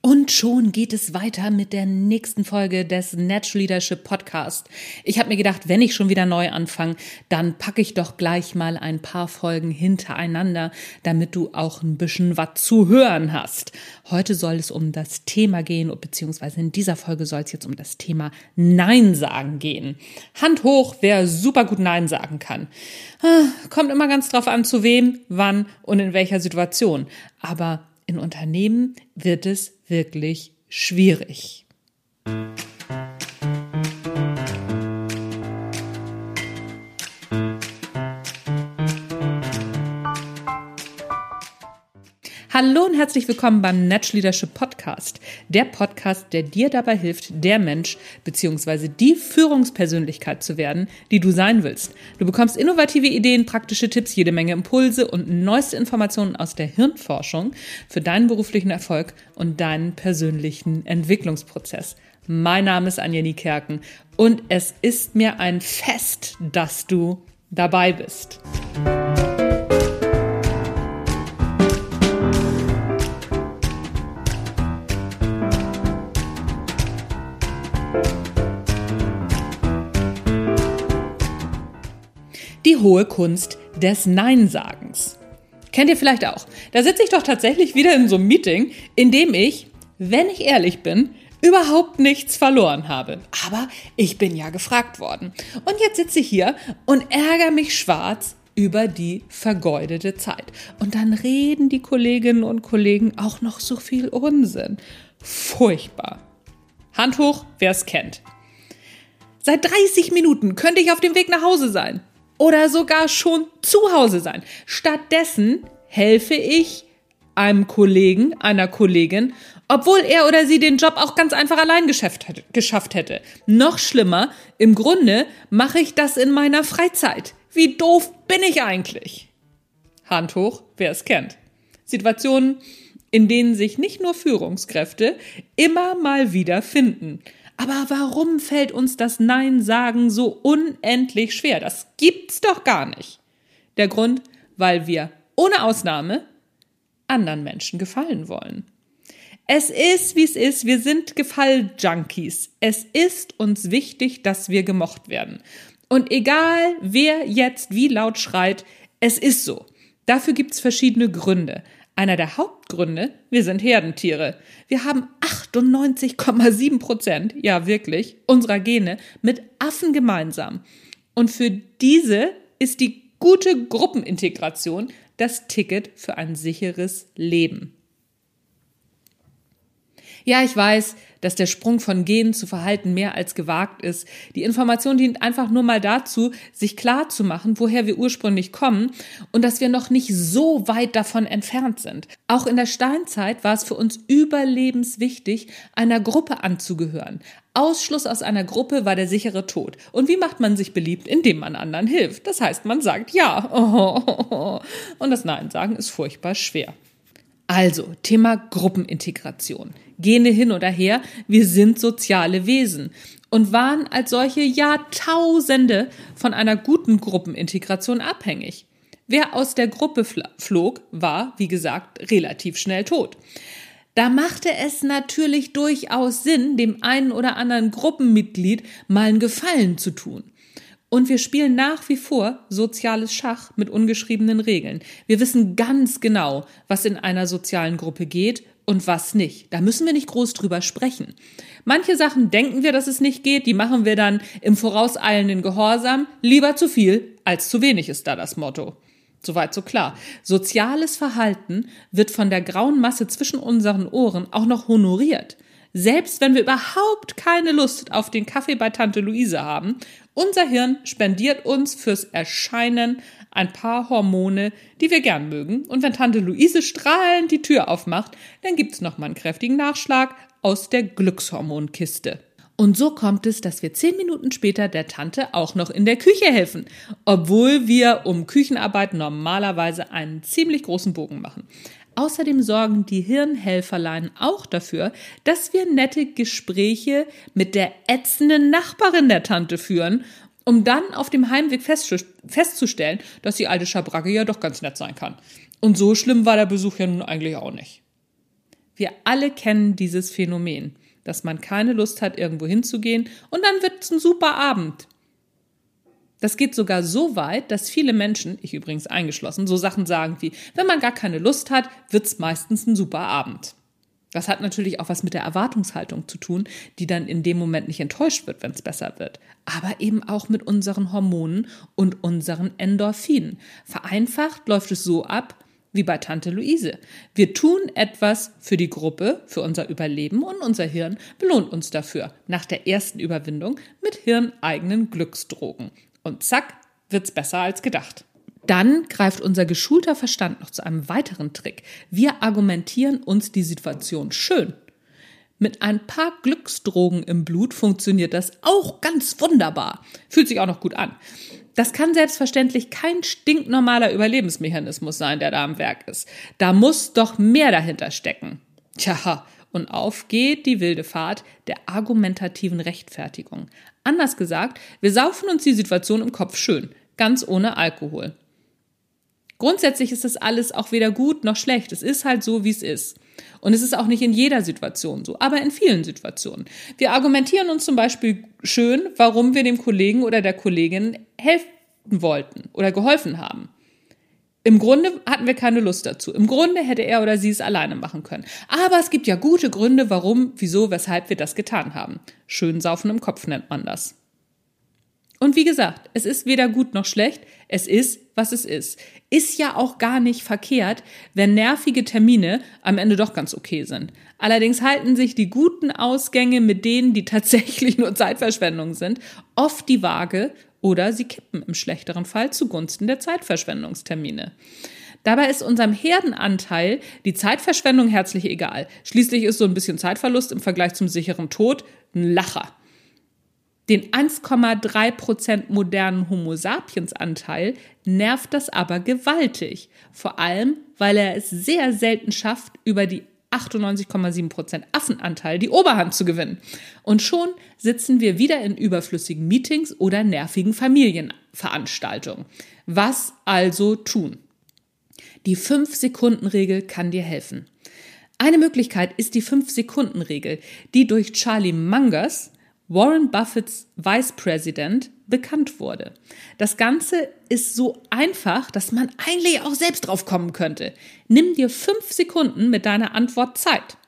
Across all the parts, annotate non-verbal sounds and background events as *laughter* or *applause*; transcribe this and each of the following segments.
Und schon geht es weiter mit der nächsten Folge des Natural Leadership Podcast. Ich habe mir gedacht, wenn ich schon wieder neu anfange, dann packe ich doch gleich mal ein paar Folgen hintereinander, damit du auch ein bisschen was zu hören hast. Heute soll es um das Thema gehen, beziehungsweise in dieser Folge soll es jetzt um das Thema Nein sagen gehen. Hand hoch, wer super gut Nein sagen kann. Ah, kommt immer ganz drauf an, zu wem, wann und in welcher Situation. Aber in Unternehmen wird es wirklich schwierig. Hallo und herzlich willkommen beim Natural Leadership Podcast. Der Podcast, der dir dabei hilft, der Mensch bzw. die Führungspersönlichkeit zu werden, die du sein willst. Du bekommst innovative Ideen, praktische Tipps, jede Menge Impulse und neueste Informationen aus der Hirnforschung für deinen beruflichen Erfolg und deinen persönlichen Entwicklungsprozess. Mein Name ist Anja Niekerken und es ist mir ein Fest, dass du dabei bist. Die hohe Kunst des Neinsagens. Kennt ihr vielleicht auch? Da sitze ich doch tatsächlich wieder in so einem Meeting, in dem ich, wenn ich ehrlich bin, überhaupt nichts verloren habe. Aber ich bin ja gefragt worden. Und jetzt sitze ich hier und ärgere mich schwarz über die vergeudete Zeit. Und dann reden die Kolleginnen und Kollegen auch noch so viel Unsinn. Furchtbar. Hand hoch, wer es kennt. Seit 30 Minuten könnte ich auf dem Weg nach Hause sein oder sogar schon zu Hause sein. Stattdessen helfe ich einem Kollegen, einer Kollegin, obwohl er oder sie den Job auch ganz einfach allein geschafft hätte. Noch schlimmer, im Grunde mache ich das in meiner Freizeit. Wie doof bin ich eigentlich? Hand hoch, wer es kennt. Situationen, in denen sich nicht nur Führungskräfte immer mal wieder finden. Aber warum fällt uns das Nein sagen so unendlich schwer? Das gibt's doch gar nicht. Der Grund, weil wir ohne Ausnahme anderen Menschen gefallen wollen. Es ist, wie es ist. Wir sind Gefalljunkies. Es ist uns wichtig, dass wir gemocht werden. Und egal, wer jetzt wie laut schreit, es ist so. Dafür gibt's verschiedene Gründe. Einer der Hauptgründe, wir sind Herdentiere. Wir haben 98,7 Prozent, ja wirklich, unserer Gene mit Affen gemeinsam. Und für diese ist die gute Gruppenintegration das Ticket für ein sicheres Leben. Ja, ich weiß, dass der Sprung von Genen zu Verhalten mehr als gewagt ist. Die Information dient einfach nur mal dazu, sich klar zu machen, woher wir ursprünglich kommen und dass wir noch nicht so weit davon entfernt sind. Auch in der Steinzeit war es für uns überlebenswichtig, einer Gruppe anzugehören. Ausschluss aus einer Gruppe war der sichere Tod. Und wie macht man sich beliebt? Indem man anderen hilft. Das heißt, man sagt ja. *laughs* Und das Nein sagen ist furchtbar schwer. Also, Thema Gruppenintegration. Gene hin oder her, wir sind soziale Wesen und waren als solche Jahrtausende von einer guten Gruppenintegration abhängig. Wer aus der Gruppe flog, war, wie gesagt, relativ schnell tot. Da machte es natürlich durchaus Sinn, dem einen oder anderen Gruppenmitglied mal einen Gefallen zu tun. Und wir spielen nach wie vor soziales Schach mit ungeschriebenen Regeln. Wir wissen ganz genau, was in einer sozialen Gruppe geht und was nicht. Da müssen wir nicht groß drüber sprechen. Manche Sachen denken wir, dass es nicht geht, die machen wir dann im vorauseilenden Gehorsam. Lieber zu viel als zu wenig ist da das Motto. Soweit so klar. Soziales Verhalten wird von der grauen Masse zwischen unseren Ohren auch noch honoriert. Selbst wenn wir überhaupt keine Lust auf den Kaffee bei Tante Luise haben, unser Hirn spendiert uns fürs Erscheinen ein paar Hormone, die wir gern mögen. Und wenn Tante Luise strahlend die Tür aufmacht, dann gibt's noch mal einen kräftigen Nachschlag aus der Glückshormonkiste. Und so kommt es, dass wir zehn Minuten später der Tante auch noch in der Küche helfen, obwohl wir um Küchenarbeit normalerweise einen ziemlich großen Bogen machen. Außerdem sorgen die Hirnhelferlein auch dafür, dass wir nette Gespräche mit der ätzenden Nachbarin der Tante führen, um dann auf dem Heimweg festzustellen, dass die alte Schabracke ja doch ganz nett sein kann. Und so schlimm war der Besuch ja nun eigentlich auch nicht. Wir alle kennen dieses Phänomen, dass man keine Lust hat, irgendwo hinzugehen und dann wird es ein super Abend. Das geht sogar so weit, dass viele Menschen, ich übrigens eingeschlossen, so Sachen sagen wie, wenn man gar keine Lust hat, wird's meistens ein super Abend. Das hat natürlich auch was mit der Erwartungshaltung zu tun, die dann in dem Moment nicht enttäuscht wird, wenn es besser wird. Aber eben auch mit unseren Hormonen und unseren Endorphinen. Vereinfacht läuft es so ab, wie bei Tante Luise. Wir tun etwas für die Gruppe, für unser Überleben und unser Hirn belohnt uns dafür nach der ersten Überwindung mit hirneigenen Glücksdrogen. Und zack, wird's besser als gedacht. Dann greift unser geschulter Verstand noch zu einem weiteren Trick. Wir argumentieren uns die Situation schön. Mit ein paar Glücksdrogen im Blut funktioniert das auch ganz wunderbar. Fühlt sich auch noch gut an. Das kann selbstverständlich kein stinknormaler Überlebensmechanismus sein, der da am Werk ist. Da muss doch mehr dahinter stecken. Tja, und auf geht die wilde Fahrt der argumentativen Rechtfertigung. Anders gesagt, wir saufen uns die Situation im Kopf schön, ganz ohne Alkohol. Grundsätzlich ist das alles auch weder gut noch schlecht. Es ist halt so, wie es ist. Und es ist auch nicht in jeder Situation so, aber in vielen Situationen. Wir argumentieren uns zum Beispiel schön, warum wir dem Kollegen oder der Kollegin helfen wollten oder geholfen haben. Im Grunde hatten wir keine Lust dazu. Im Grunde hätte er oder sie es alleine machen können. Aber es gibt ja gute Gründe, warum, wieso, weshalb wir das getan haben. Schön saufen im Kopf nennt man das. Und wie gesagt, es ist weder gut noch schlecht, es ist, was es ist. Ist ja auch gar nicht verkehrt, wenn nervige Termine am Ende doch ganz okay sind. Allerdings halten sich die guten Ausgänge mit denen, die tatsächlich nur Zeitverschwendung sind, oft die Waage oder sie kippen im schlechteren Fall zugunsten der Zeitverschwendungstermine. Dabei ist unserem Herdenanteil die Zeitverschwendung herzlich egal. Schließlich ist so ein bisschen Zeitverlust im Vergleich zum sicheren Tod ein Lacher. Den 1,3 Prozent modernen Homo sapiens Anteil nervt das aber gewaltig. Vor allem, weil er es sehr selten schafft, über die 98,7 Prozent Affenanteil die Oberhand zu gewinnen. Und schon sitzen wir wieder in überflüssigen Meetings oder nervigen Familienveranstaltungen. Was also tun? Die 5-Sekunden-Regel kann dir helfen. Eine Möglichkeit ist die 5-Sekunden-Regel, die durch Charlie Mangers Warren Buffetts Vice President bekannt wurde. Das Ganze ist so einfach, dass man eigentlich auch selbst drauf kommen könnte. Nimm dir fünf Sekunden mit deiner Antwort Zeit.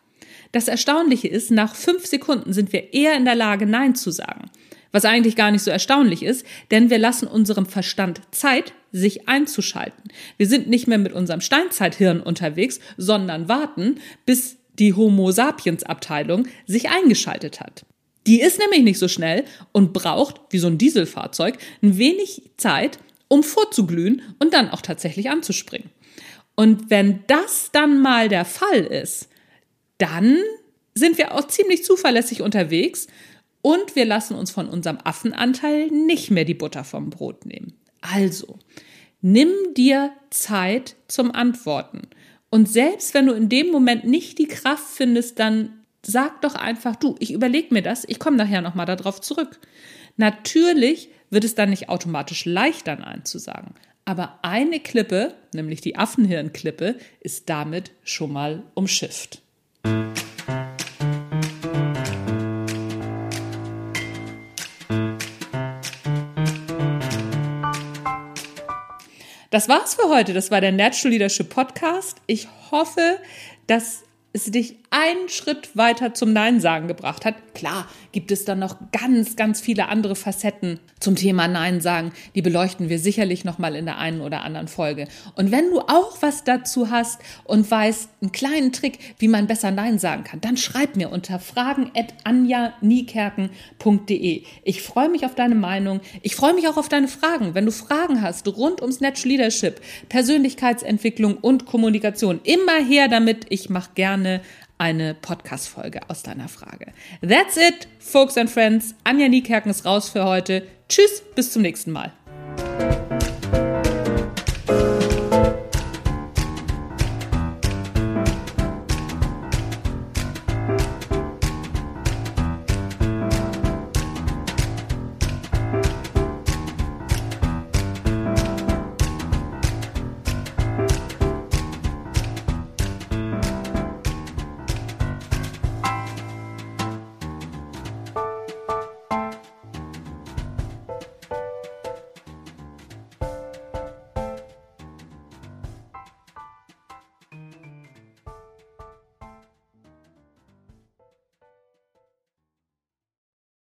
Das Erstaunliche ist, nach fünf Sekunden sind wir eher in der Lage, Nein zu sagen. Was eigentlich gar nicht so erstaunlich ist, denn wir lassen unserem Verstand Zeit, sich einzuschalten. Wir sind nicht mehr mit unserem Steinzeithirn unterwegs, sondern warten, bis die Homo sapiens Abteilung sich eingeschaltet hat. Die ist nämlich nicht so schnell und braucht, wie so ein Dieselfahrzeug, ein wenig Zeit, um vorzuglühen und dann auch tatsächlich anzuspringen. Und wenn das dann mal der Fall ist, dann sind wir auch ziemlich zuverlässig unterwegs und wir lassen uns von unserem Affenanteil nicht mehr die Butter vom Brot nehmen. Also, nimm dir Zeit zum Antworten. Und selbst wenn du in dem Moment nicht die Kraft findest, dann sag doch einfach, du, ich überlege mir das, ich komme nachher nochmal darauf zurück. Natürlich wird es dann nicht automatisch leichter, Nein zu sagen. Aber eine Klippe, nämlich die Affenhirnklippe, ist damit schon mal umschifft. Das war's für heute. Das war der Natural Leadership Podcast. Ich hoffe, dass es dich einen Schritt weiter zum Nein sagen gebracht hat. Klar, gibt es dann noch ganz, ganz viele andere Facetten zum Thema Nein sagen. Die beleuchten wir sicherlich noch mal in der einen oder anderen Folge. Und wenn du auch was dazu hast und weißt einen kleinen Trick, wie man besser Nein sagen kann, dann schreib mir unter fragen@anja-niekerken.de. Ich freue mich auf deine Meinung. Ich freue mich auch auf deine Fragen. Wenn du Fragen hast rund ums Natural Leadership, Persönlichkeitsentwicklung und Kommunikation, immer her damit. Ich mache gerne eine Podcast-Folge aus deiner Frage. That's it, folks and friends. Anja Niekerken ist raus für heute. Tschüss, bis zum nächsten Mal.